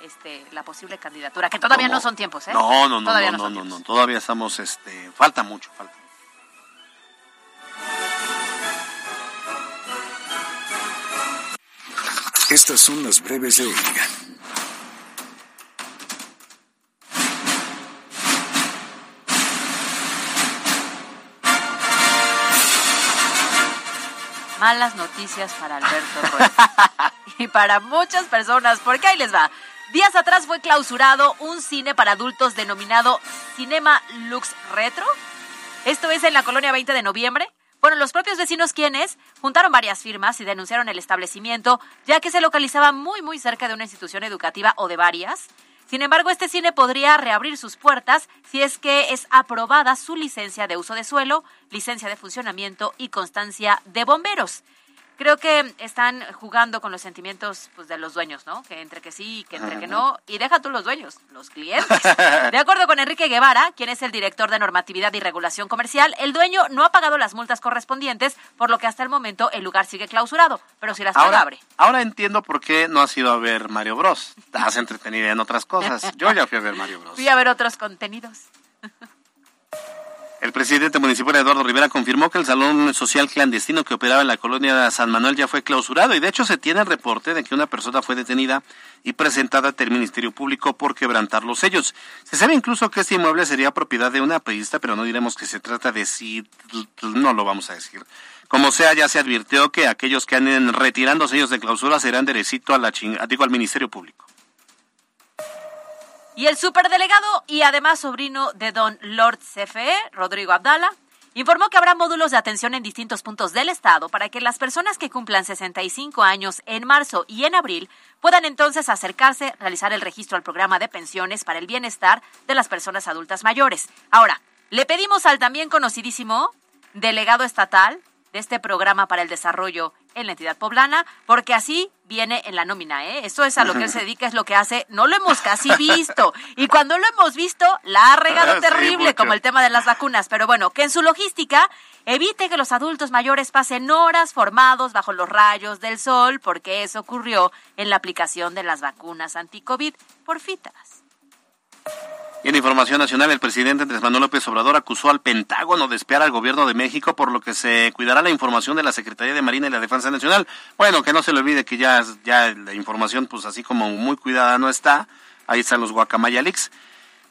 este la posible candidatura, que todavía ¿Cómo? no son tiempos, ¿eh? No, no, no, Todavía no, no no, no, todavía estamos, este, falta mucho, falta. Estas son las breves de hoy. Malas noticias para Alberto Rueda. y para muchas personas, porque ahí les va. Días atrás fue clausurado un cine para adultos denominado Cinema Lux Retro. Esto es en la colonia 20 de noviembre. Bueno, los propios vecinos quienes juntaron varias firmas y denunciaron el establecimiento, ya que se localizaba muy muy cerca de una institución educativa o de varias. Sin embargo, este cine podría reabrir sus puertas si es que es aprobada su licencia de uso de suelo, licencia de funcionamiento y constancia de bomberos. Creo que están jugando con los sentimientos pues, de los dueños, ¿no? Que entre que sí y que entre que no. Y deja tú los dueños, los clientes. De acuerdo con Enrique Guevara, quien es el director de normatividad y regulación comercial, el dueño no ha pagado las multas correspondientes, por lo que hasta el momento el lugar sigue clausurado. Pero si las paga, Ahora, abre. ahora entiendo por qué no has ido a ver Mario Bros. Estás entretenida en otras cosas. Yo ya fui a ver Mario Bros. Fui a ver otros contenidos. El presidente municipal Eduardo Rivera confirmó que el salón social clandestino que operaba en la colonia San Manuel ya fue clausurado y de hecho se tiene el reporte de que una persona fue detenida y presentada ante el Ministerio Público por quebrantar los sellos. Se sabe incluso que este inmueble sería propiedad de una periodista, pero no diremos que se trata de si no lo vamos a decir. Como sea, ya se advirtió que aquellos que anden retirando sellos de clausura serán derecito a la ching- digo, al Ministerio Público. Y el superdelegado y además sobrino de don Lord CFE, Rodrigo Abdala, informó que habrá módulos de atención en distintos puntos del estado para que las personas que cumplan 65 años en marzo y en abril puedan entonces acercarse, realizar el registro al programa de pensiones para el bienestar de las personas adultas mayores. Ahora, le pedimos al también conocidísimo delegado estatal de este programa para el desarrollo en la entidad poblana, porque así viene en la nómina, ¿eh? Eso es a lo que él se dedica, es lo que hace. No lo hemos casi visto. Y cuando lo hemos visto, la ha regado terrible, como el tema de las vacunas. Pero bueno, que en su logística evite que los adultos mayores pasen horas formados bajo los rayos del sol, porque eso ocurrió en la aplicación de las vacunas anti-COVID por fitas. En información nacional, el presidente Andrés Manuel López Obrador acusó al Pentágono de espiar al gobierno de México, por lo que se cuidará la información de la Secretaría de Marina y la Defensa Nacional. Bueno, que no se le olvide que ya, ya la información, pues así como muy cuidada no está. Ahí están los Guacamaya Leaks.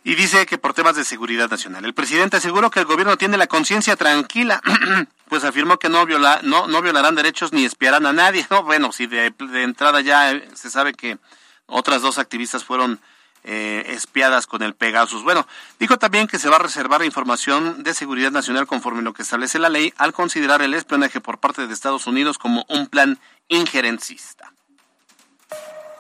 Y dice que por temas de seguridad nacional. El presidente aseguró que el gobierno tiene la conciencia tranquila, pues afirmó que no, viola, no, no violarán derechos ni espiarán a nadie. No, bueno, si de, de entrada ya eh, se sabe que otras dos activistas fueron eh, espiadas con el Pegasus. Bueno, dijo también que se va a reservar información de seguridad nacional conforme lo que establece la ley al considerar el espionaje por parte de Estados Unidos como un plan injerencista.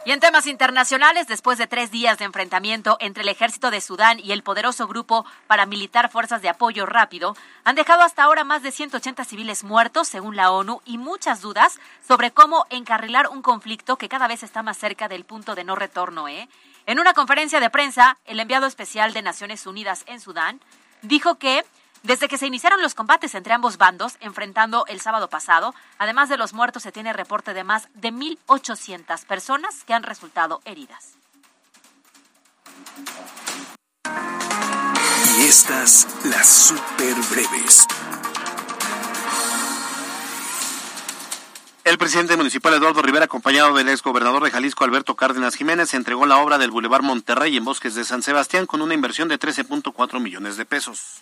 Y en temas internacionales, después de tres días de enfrentamiento entre el ejército de Sudán y el poderoso grupo paramilitar Fuerzas de Apoyo Rápido, han dejado hasta ahora más de 180 civiles muertos, según la ONU, y muchas dudas sobre cómo encarrilar un conflicto que cada vez está más cerca del punto de no retorno. ¿eh? En una conferencia de prensa, el enviado especial de Naciones Unidas en Sudán dijo que desde que se iniciaron los combates entre ambos bandos, enfrentando el sábado pasado, además de los muertos, se tiene reporte de más de 1.800 personas que han resultado heridas. Y estas las super breves. El presidente municipal Eduardo Rivera, acompañado del ex gobernador de Jalisco Alberto Cárdenas Jiménez, entregó la obra del Boulevard Monterrey en Bosques de San Sebastián con una inversión de 13.4 millones de pesos.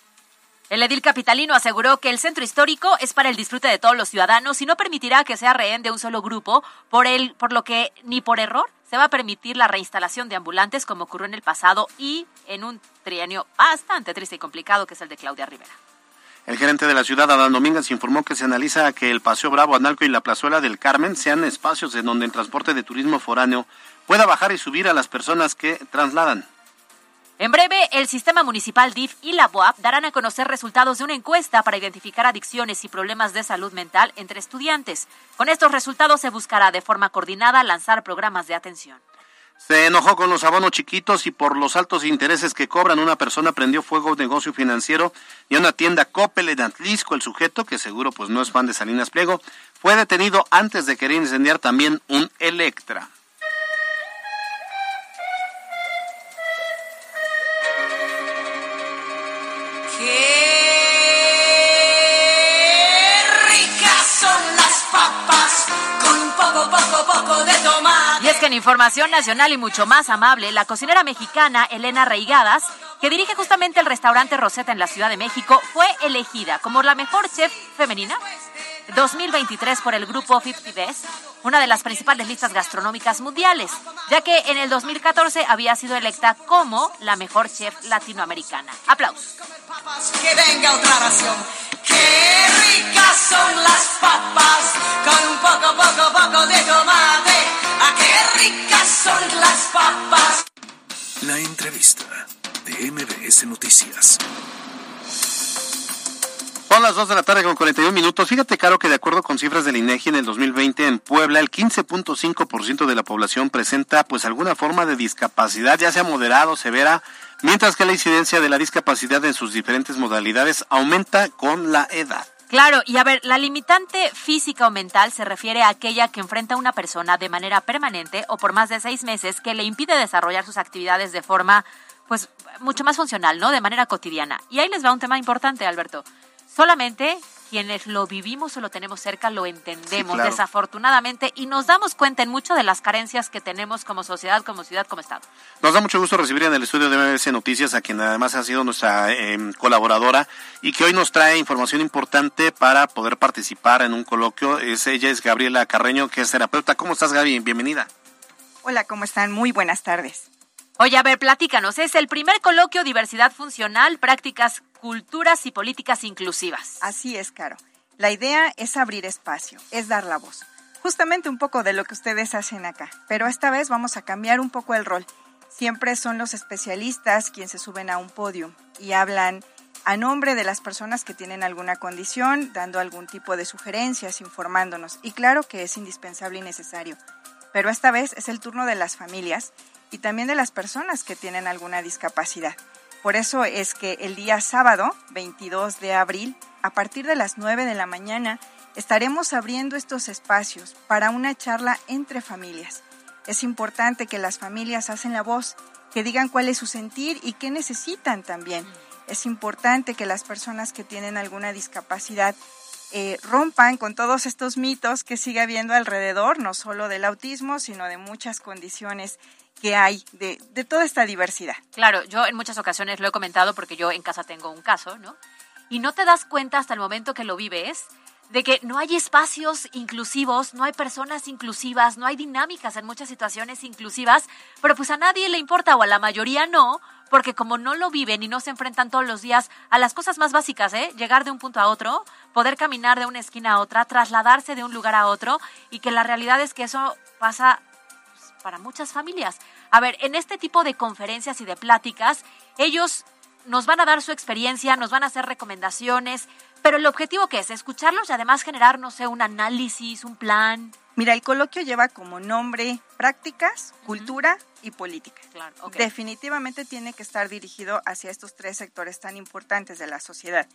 El edil capitalino aseguró que el centro histórico es para el disfrute de todos los ciudadanos y no permitirá que sea rehén de un solo grupo, por, por lo que ni por error se va a permitir la reinstalación de ambulantes como ocurrió en el pasado y en un trienio bastante triste y complicado que es el de Claudia Rivera. El gerente de la ciudad, Adán Domínguez, informó que se analiza que el Paseo Bravo, Analco y la Plazuela del Carmen sean espacios en donde el transporte de turismo foráneo pueda bajar y subir a las personas que trasladan. En breve, el sistema municipal DIF y la BOAP darán a conocer resultados de una encuesta para identificar adicciones y problemas de salud mental entre estudiantes. Con estos resultados se buscará de forma coordinada lanzar programas de atención. Se enojó con los abonos chiquitos y por los altos intereses que cobran. Una persona prendió fuego a un negocio financiero y a una tienda Coppel en Atlisco. El sujeto, que seguro pues no es fan de Salinas Pliego, fue detenido antes de querer incendiar también un Electra. Y es que en información nacional y mucho más amable, la cocinera mexicana Elena Reigadas, que dirige justamente el restaurante Rosetta en la Ciudad de México, fue elegida como la mejor chef femenina 2023 por el grupo 50 Best, una de las principales listas gastronómicas mundiales, ya que en el 2014 había sido electa como la mejor chef latinoamericana. Aplausos. Que venga otra ración. Qué ricas son las papas con un poco, poco, poco de tomate. Qué ricas son las papas. La entrevista de MBS Noticias. Son las 2 de la tarde con 41 minutos. Fíjate, Caro, que de acuerdo con cifras del INEGI en el 2020 en Puebla, el 15.5% de la población presenta pues alguna forma de discapacidad, ya sea moderada o severa, mientras que la incidencia de la discapacidad en sus diferentes modalidades aumenta con la edad. Claro, y a ver, la limitante física o mental se refiere a aquella que enfrenta una persona de manera permanente o por más de seis meses que le impide desarrollar sus actividades de forma, pues, mucho más funcional, ¿no? De manera cotidiana. Y ahí les va un tema importante, Alberto. Solamente quienes lo vivimos o lo tenemos cerca lo entendemos, Sí, claro. desafortunadamente, y nos damos cuenta en mucho de las carencias que tenemos como sociedad, como ciudad, como Estado. Nos da mucho gusto recibir en el estudio de MBS Noticias a quien además ha sido nuestra eh, colaboradora y que hoy nos trae información importante para poder participar en un coloquio. Es, ella es Gabriela Carreño, que es terapeuta. ¿Cómo estás, Gaby? Bienvenida. Hola, ¿cómo están? Muy buenas tardes. Oye, a ver, platícanos, es el primer coloquio Diversidad Funcional, Prácticas, Culturas y Políticas Inclusivas. Así es, Caro. La idea es abrir espacio, es dar la voz. Justamente un poco de lo que ustedes hacen acá, pero esta vez vamos a cambiar un poco el rol. Siempre son los especialistas quienes se suben a un podio y hablan a nombre de las personas que tienen alguna condición, dando algún tipo de sugerencias, informándonos. Y claro que es indispensable y necesario. Pero esta vez es el turno de las familias y también de las personas que tienen alguna discapacidad. Por eso es que el día sábado, 22 de abril, a partir de las 9 de la mañana, estaremos abriendo estos espacios para una charla entre familias. Es importante que las familias hacen la voz, que digan cuál es su sentir y qué necesitan también. Es importante que las personas que tienen alguna discapacidad eh, rompan con todos estos mitos que sigue habiendo alrededor, no solo del autismo, sino de muchas condiciones que hay, de, de toda esta diversidad. Claro, yo en muchas ocasiones lo he comentado porque yo en casa tengo un caso, ¿no? Y no te das cuenta hasta el momento que lo vives de que no hay espacios inclusivos, no hay personas inclusivas, no hay dinámicas en muchas situaciones inclusivas, pero pues a nadie le importa o a la mayoría no, porque como no lo viven y no se enfrentan todos los días a las cosas más básicas, ¿eh? Llegar de un punto a otro, poder caminar de una esquina a otra, trasladarse de un lugar a otro y que la realidad es que eso pasa para muchas familias. A ver, en este tipo de conferencias y de pláticas, ellos nos van a dar su experiencia, nos van a hacer recomendaciones, pero el objetivo que es escucharlos y además generar, no sé, un análisis, un plan. Mira, el coloquio lleva como nombre prácticas, cultura y política. Claro. Definitivamente tiene que estar dirigido hacia estos tres sectores tan importantes de la sociedad.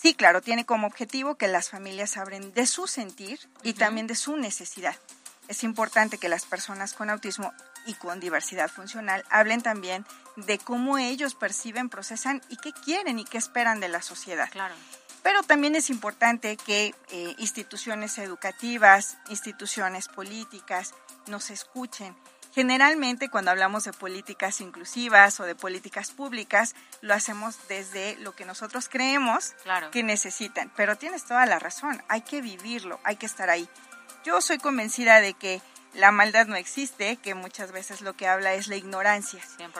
Sí, claro, tiene como objetivo que las familias hablen de su sentir y también de su necesidad. Es importante que las personas con autismo y con diversidad funcional hablen también de cómo ellos perciben, procesan y qué quieren y qué esperan de la sociedad. Claro. Pero también es importante que eh, instituciones educativas, instituciones políticas nos escuchen. Generalmente cuando hablamos de políticas inclusivas o de políticas públicas, lo hacemos desde lo que nosotros creemos que necesitan. Pero tienes toda la razón, hay que vivirlo, hay que estar ahí. Yo soy convencida de que la maldad no existe, que muchas veces lo que habla es la ignorancia. 100%.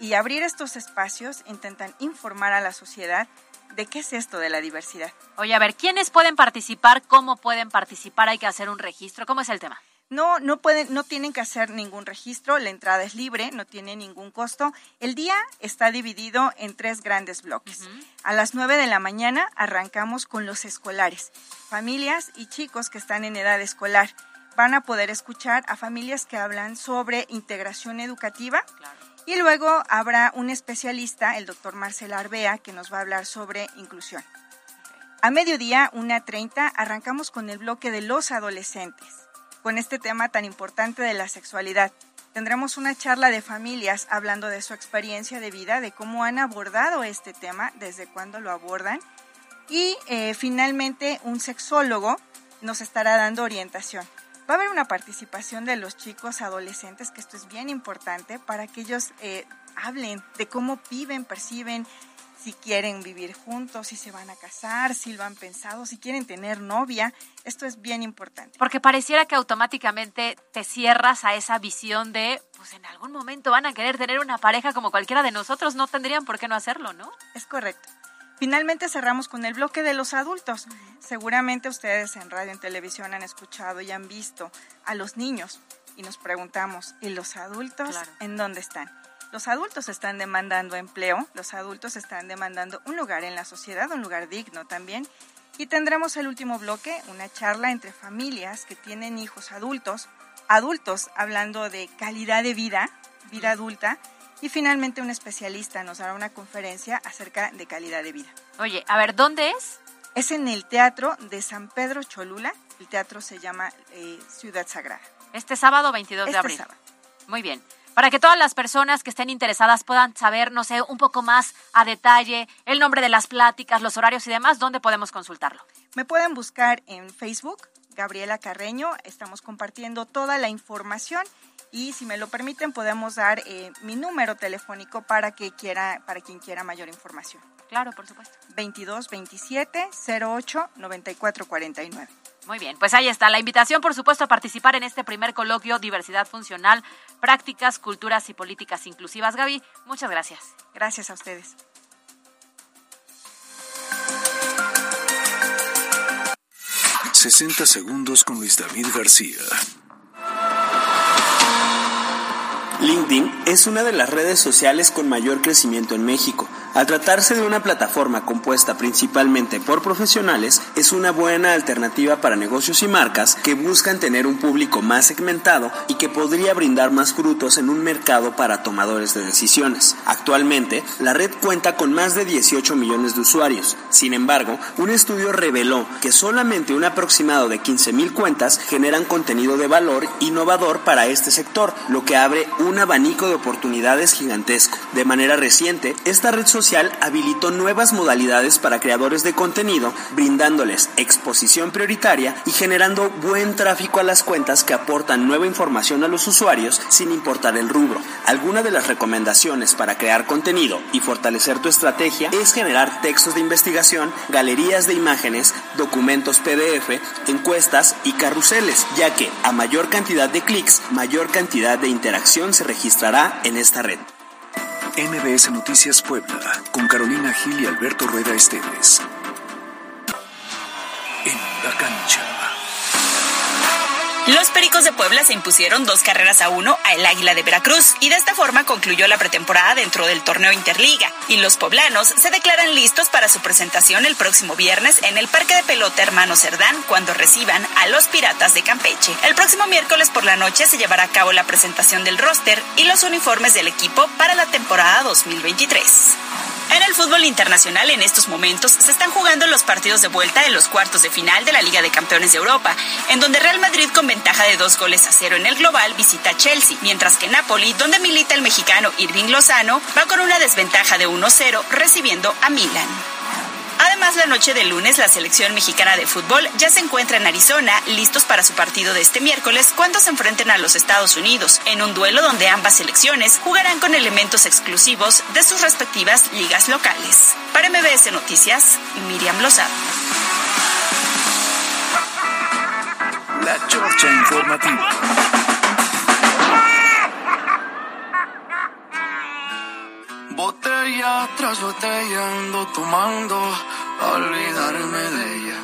Y abrir estos espacios intentan informar a la sociedad de qué es esto de la diversidad. Oye, a ver, ¿quiénes pueden participar? ¿Cómo pueden participar? ¿Hay que hacer un registro? ¿Cómo es el tema? No, no pueden, no tienen que hacer ningún registro, la entrada es libre, no tiene ningún costo. El día está dividido en tres grandes bloques. A las 9 de la mañana arrancamos con los escolares, familias y chicos que están en edad escolar. Van a poder escuchar a familias que hablan sobre integración educativa. Y luego habrá un especialista, el doctor Marcel Arbea, que nos va a hablar sobre inclusión. A mediodía, una 30, arrancamos con el bloque de los adolescentes con este tema tan importante de la sexualidad. Tendremos una charla de familias hablando de su experiencia de vida, de cómo han abordado este tema, desde cuándo lo abordan. Y eh, finalmente un sexólogo nos estará dando orientación. Va a haber una participación de los chicos adolescentes, que esto es bien importante, para que ellos eh, hablen de cómo viven, perciben, si quieren vivir juntos, si se van a casar, si lo han pensado, si quieren tener novia. Esto es bien importante. Porque pareciera que automáticamente te cierras a esa visión de, pues en algún momento van a querer tener una pareja como cualquiera de nosotros, no tendrían por qué no hacerlo, ¿no? Es correcto. Finalmente cerramos con el bloque de los adultos. Seguramente ustedes en radio y en televisión han escuchado y han visto a los niños y nos preguntamos, ¿y los adultos en dónde están? Los adultos están demandando empleo, los adultos están demandando un lugar en la sociedad, un lugar digno también. Y tendremos el último bloque, una charla entre familias que tienen hijos adultos, adultos hablando de calidad de vida, vida adulta, y finalmente un especialista nos hará una conferencia acerca de calidad de vida. Oye, a ver, ¿dónde es? Es en el Teatro de San Pedro Cholula. El teatro se llama eh, Ciudad Sagrada. Este sábado 22 de este abril. Sábado. Muy bien para que todas las personas que estén interesadas puedan saber, no sé, un poco más a detalle el nombre de las pláticas, los horarios y demás, ¿dónde podemos consultarlo? Me pueden buscar en Facebook, Gabriela Carreño, estamos compartiendo toda la información y si me lo permiten podemos dar eh, mi número telefónico para que quiera para quien quiera mayor información. Claro, por supuesto. 22 27 08 94 49. Muy bien, pues ahí está la invitación, por supuesto, a participar en este primer coloquio Diversidad Funcional, Prácticas, Culturas y Políticas Inclusivas. Gaby, muchas gracias. Gracias a ustedes. ...60 segundos con Luis David García. LinkedIn es una de las redes sociales con mayor crecimiento en México al tratarse de una plataforma compuesta principalmente por profesionales, es una buena alternativa para negocios y marcas que buscan tener un público más segmentado y que podría brindar más frutos en un mercado para tomadores de decisiones. Actualmente, la red cuenta con más de 18 millones de usuarios. Sin embargo, un estudio reveló que solamente un aproximado de 15 mil cuentas generan contenido de valor innovador para este sector, lo que abre un abanico de oportunidades gigantesco. De manera reciente, esta red social social habilitó nuevas modalidades para creadores de contenido, brindándoles exposición prioritaria y generando buen tráfico a las cuentas que aportan nueva información a los usuarios sin importar el rubro. Alguna de las recomendaciones para crear contenido y fortalecer tu estrategia es generar textos de investigación, galerías de imágenes, documentos PDF, encuestas y carruseles, ya que a mayor cantidad de clics, mayor cantidad de interacción se registrará en esta red. MBS Noticias Puebla, con Carolina Gil y Alberto Rueda Esteves. En la cancha. Los Pericos de Puebla se impusieron dos carreras a uno a el Águila de Veracruz y de esta forma concluyó la pretemporada dentro del torneo Interliga. Y los poblanos se declaran listos para su presentación el próximo viernes en el Parque de Pelota Hermano Cerdán cuando reciban a los Piratas de Campeche. El próximo miércoles por la noche se llevará a cabo la presentación del roster y los uniformes del equipo para la temporada 2023. En el fútbol internacional en estos momentos se están jugando los partidos de vuelta de los cuartos de final de la Liga de Campeones de Europa, en donde Real Madrid con ventaja de dos goles a cero en el global visita Chelsea, mientras que Napoli, donde milita el mexicano Irving Lozano, va con una desventaja de 1-0 recibiendo a Milan. Además, la noche de lunes, la selección mexicana de fútbol ya se encuentra en Arizona, listos para su partido de este miércoles cuando se enfrenten a los Estados Unidos, en un duelo donde ambas selecciones jugarán con elementos exclusivos de sus respectivas ligas locales. Para MBS Noticias, Miriam Lozada. La Chorcha Informativa. Botella tras botella ando tomando a olvidarme de ella.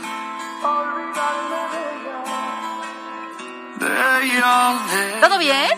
De ella, de ¿Todo bien?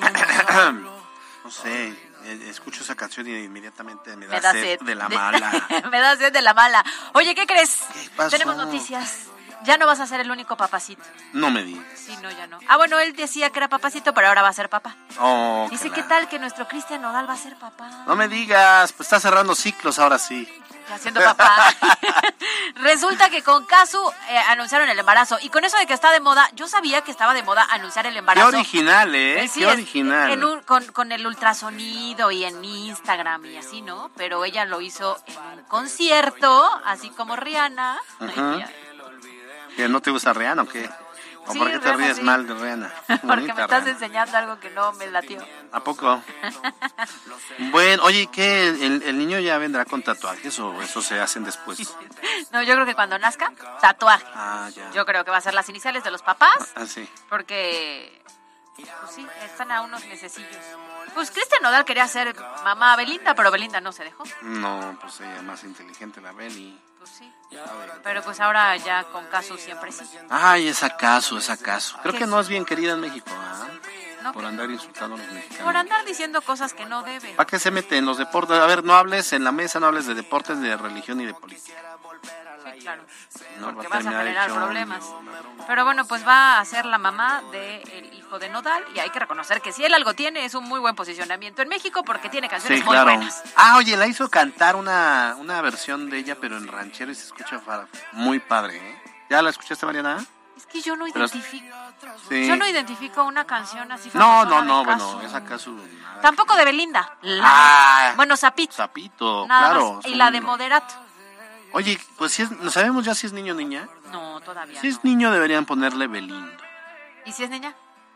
no sé, eh, escucho esa canción y inmediatamente me da, Me da sed, sed de la mala. Me da sed de la mala. Oye, ¿qué crees? pasó? Tenemos noticias. Ya no vas a ser el único papacito. No me digas. Sí, no, ya no. Ah, bueno, él decía que era papacito, pero ahora va a ser papá. Oh, Dice, ¿qué la- tal que nuestro Cristian Nodal va a ser papá? No me digas, pues está cerrando ciclos ahora sí. Ya siendo papá. Resulta que con Casu eh, anunciaron el embarazo. Y con eso de que está de moda, yo sabía que estaba de moda anunciar el Qué embarazo. original, ¿eh? Eh, sí, Qué original. en un- con, con el ultrasonido y en Instagram y así, ¿no? Pero ella lo hizo en un concierto, así como Rihanna. ¿Que no te gusta Rihanna o qué? ¿O Sí, por qué te Rihanna, ríes sí. mal de Rihanna? Porque Bonita me estás Rihanna. enseñando algo que no me latió. ¿A poco? bueno, oye, ¿qué? ¿El, el niño ya vendrá con tatuajes o eso se hacen después? No, yo creo que cuando nazca, tatuaje. Ah, ya. Yo creo que va a ser las iniciales de los papás, Ah, sí. porque, pues sí, están a unos nececillos. Pues Cristian Nodal quería ser mamá Belinda, pero Belinda no se dejó. No, pues ella es más inteligente, la Beli. Pues sí. Pero pues ahora ya con Casu siempre sí. Ay, es acaso, es acaso. Creo ¿Qué que no es bien querida en México, ¿ah? No, Por andar insultando a los mexicanos. Por andar diciendo cosas que no debe. ¿Para qué se mete en los deportes? A ver, no hables en la mesa, no hables de deportes, de religión y de política. Sí, claro. No, Porque va vas a generar problemas. Pero bueno, pues va a ser la mamá del hijo de Nodal y hay que reconocer que si él algo tiene es un muy buen posicionamiento en México porque tiene canciones Sí, muy claro. buenas. Ah, oye, la hizo cantar una, una versión de ella, pero en ranchero y se escucha muy padre, ¿eh? ¿Ya la escuchaste, Mariana? Es que yo no identifico, Sí. yo no identifico una canción así. No, no, no, bueno, es acaso Tampoco de Belinda. La- Ah. bueno, Zapito. Zapito, Nada claro. más. Y la de Moderato. Oye, pues si es, ¿no sabemos ya si es niño o niña? No, todavía Si no. es niño deberían ponerle Belindo. ¿Y si es niña?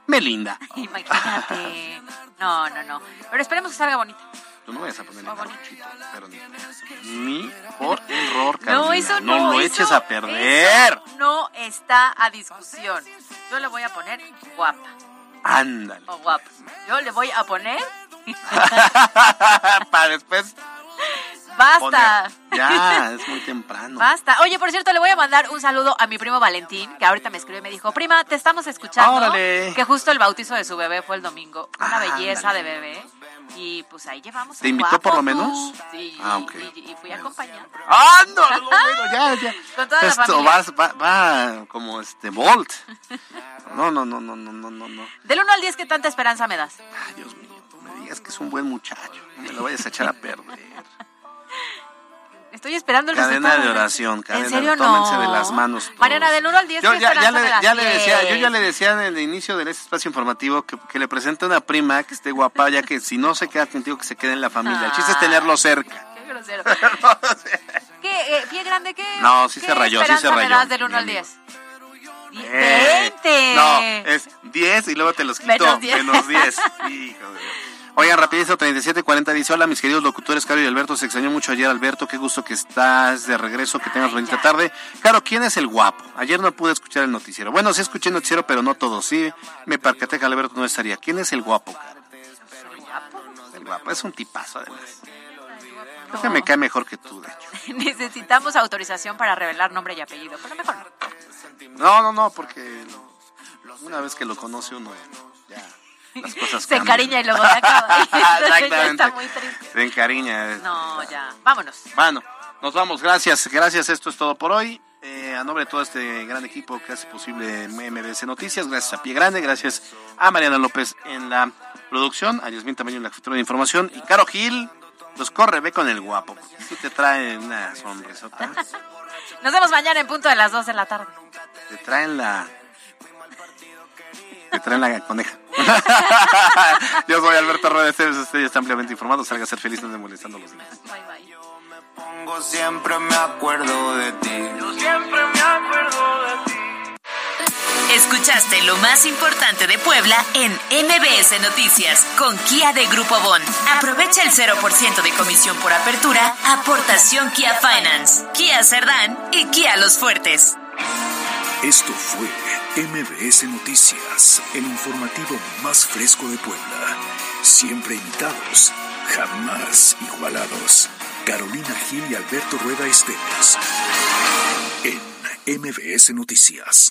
Melinda. Imagínate. No, no, no. Pero esperemos que salga bonita. Tú no vayas a bonito. Carluchito, pero ni, ni por error, No, eso no. lo eso- eches a perder. eso no está a discusión. Yo le voy a poner guapa Ándale. o guapo. Yo le voy a poner Para después basta. poner. Ya, es muy temprano. Basta. Oye, por cierto, le voy a mandar un saludo a mi primo Valentín, que ahorita me escribió y me dijo, prima, te estamos escuchando. Órale. Que justo el bautizo de su bebé fue el domingo. Una Ah, belleza ándale. de bebé. Y pues ahí llevamos ¿Te invitó por lo menos? Sí, Ah, ok. y, y fui acompañada. ¡Ah, no! no, bueno, ya, ya. Con toda la Esto familia. va, va, va como este Bolt. No, no, no, no, no, no, no, no. Del 1 al 10, ¿qué tanta esperanza me das? Ay, Dios mío, no me digas que es un buen muchacho. No me lo vayas a echar a perder. Estoy esperando el Cadena resultado. de oración, cadena ¿En serio de no? tómense de las manos. todos. Mariana, del 1 al 10, Yo ¿qué ya, ya le, ya le decía, yo ya le decía en el inicio de este espacio informativo que, que le presente una prima que esté guapa, ya que si no se queda contigo, que se quede en la familia. El chiste es tenerlo cerca. Qué grosero. ¿Qué, eh, pie grande, qué? No, sí qué se rayó, sí se rayó. del 1 al Bien. 10? Eh, 20. No, es 10 y luego te los quito. Menos 10. Menos 10. Hijo de- Oigan, rapidito, 3740 dice, hola mis queridos locutores, Caro y Alberto, se extrañó mucho ayer, Alberto, qué gusto que estás de regreso, que tengas bonita tarde. Caro, ¿quién es el guapo? Ayer no pude escuchar el noticiero. Bueno, sí escuché el noticiero, pero no todo, sí, me percaté que Alberto no estaría. ¿Quién es el guapo, Caro? El guapo, es un tipazo además. Creo que me cae mejor que tú, de hecho. Necesitamos autorización para revelar nombre y apellido, pero mejor no. No, no, no, porque una vez que lo conoce uno, ya las cosas Se encariña y luego se acaba. Exactamente. está muy triste. Se encariña. No, ya. Vámonos. Bueno, nos vamos. Gracias, gracias. Esto es todo por hoy. Eh, a nombre de todo este gran equipo que hace posible MBC Noticias, gracias a Pie Grande, gracias a Mariana López en la producción, a Yasmin Tamayo en la jefatura de información y Caro Gil, pues corre, ve con el guapo, si te trae una sonrisota, Nos vemos mañana en punto de las 2 de la tarde. te traen la... Te traen la coneja. Yo soy Alberto Rueda Esteves, usted ya está ampliamente informado. Salga a ser feliz, no esté molestando a los demás. Bye, bye. Pongo siempre me acuerdo de ti. Yo siempre me acuerdo de ti. Escuchaste lo más importante de Puebla en MBS Noticias con Kia de Grupo Bon. Aprovecha el 0% de comisión por apertura, aportación Kia Finance, Kia Cerdán y Kia Los Fuertes. Esto fue MBS Noticias, el informativo más fresco de Puebla. Siempre invitados, jamás igualados. Carolina Gil y Alberto Rueda Esteves. En MBS Noticias.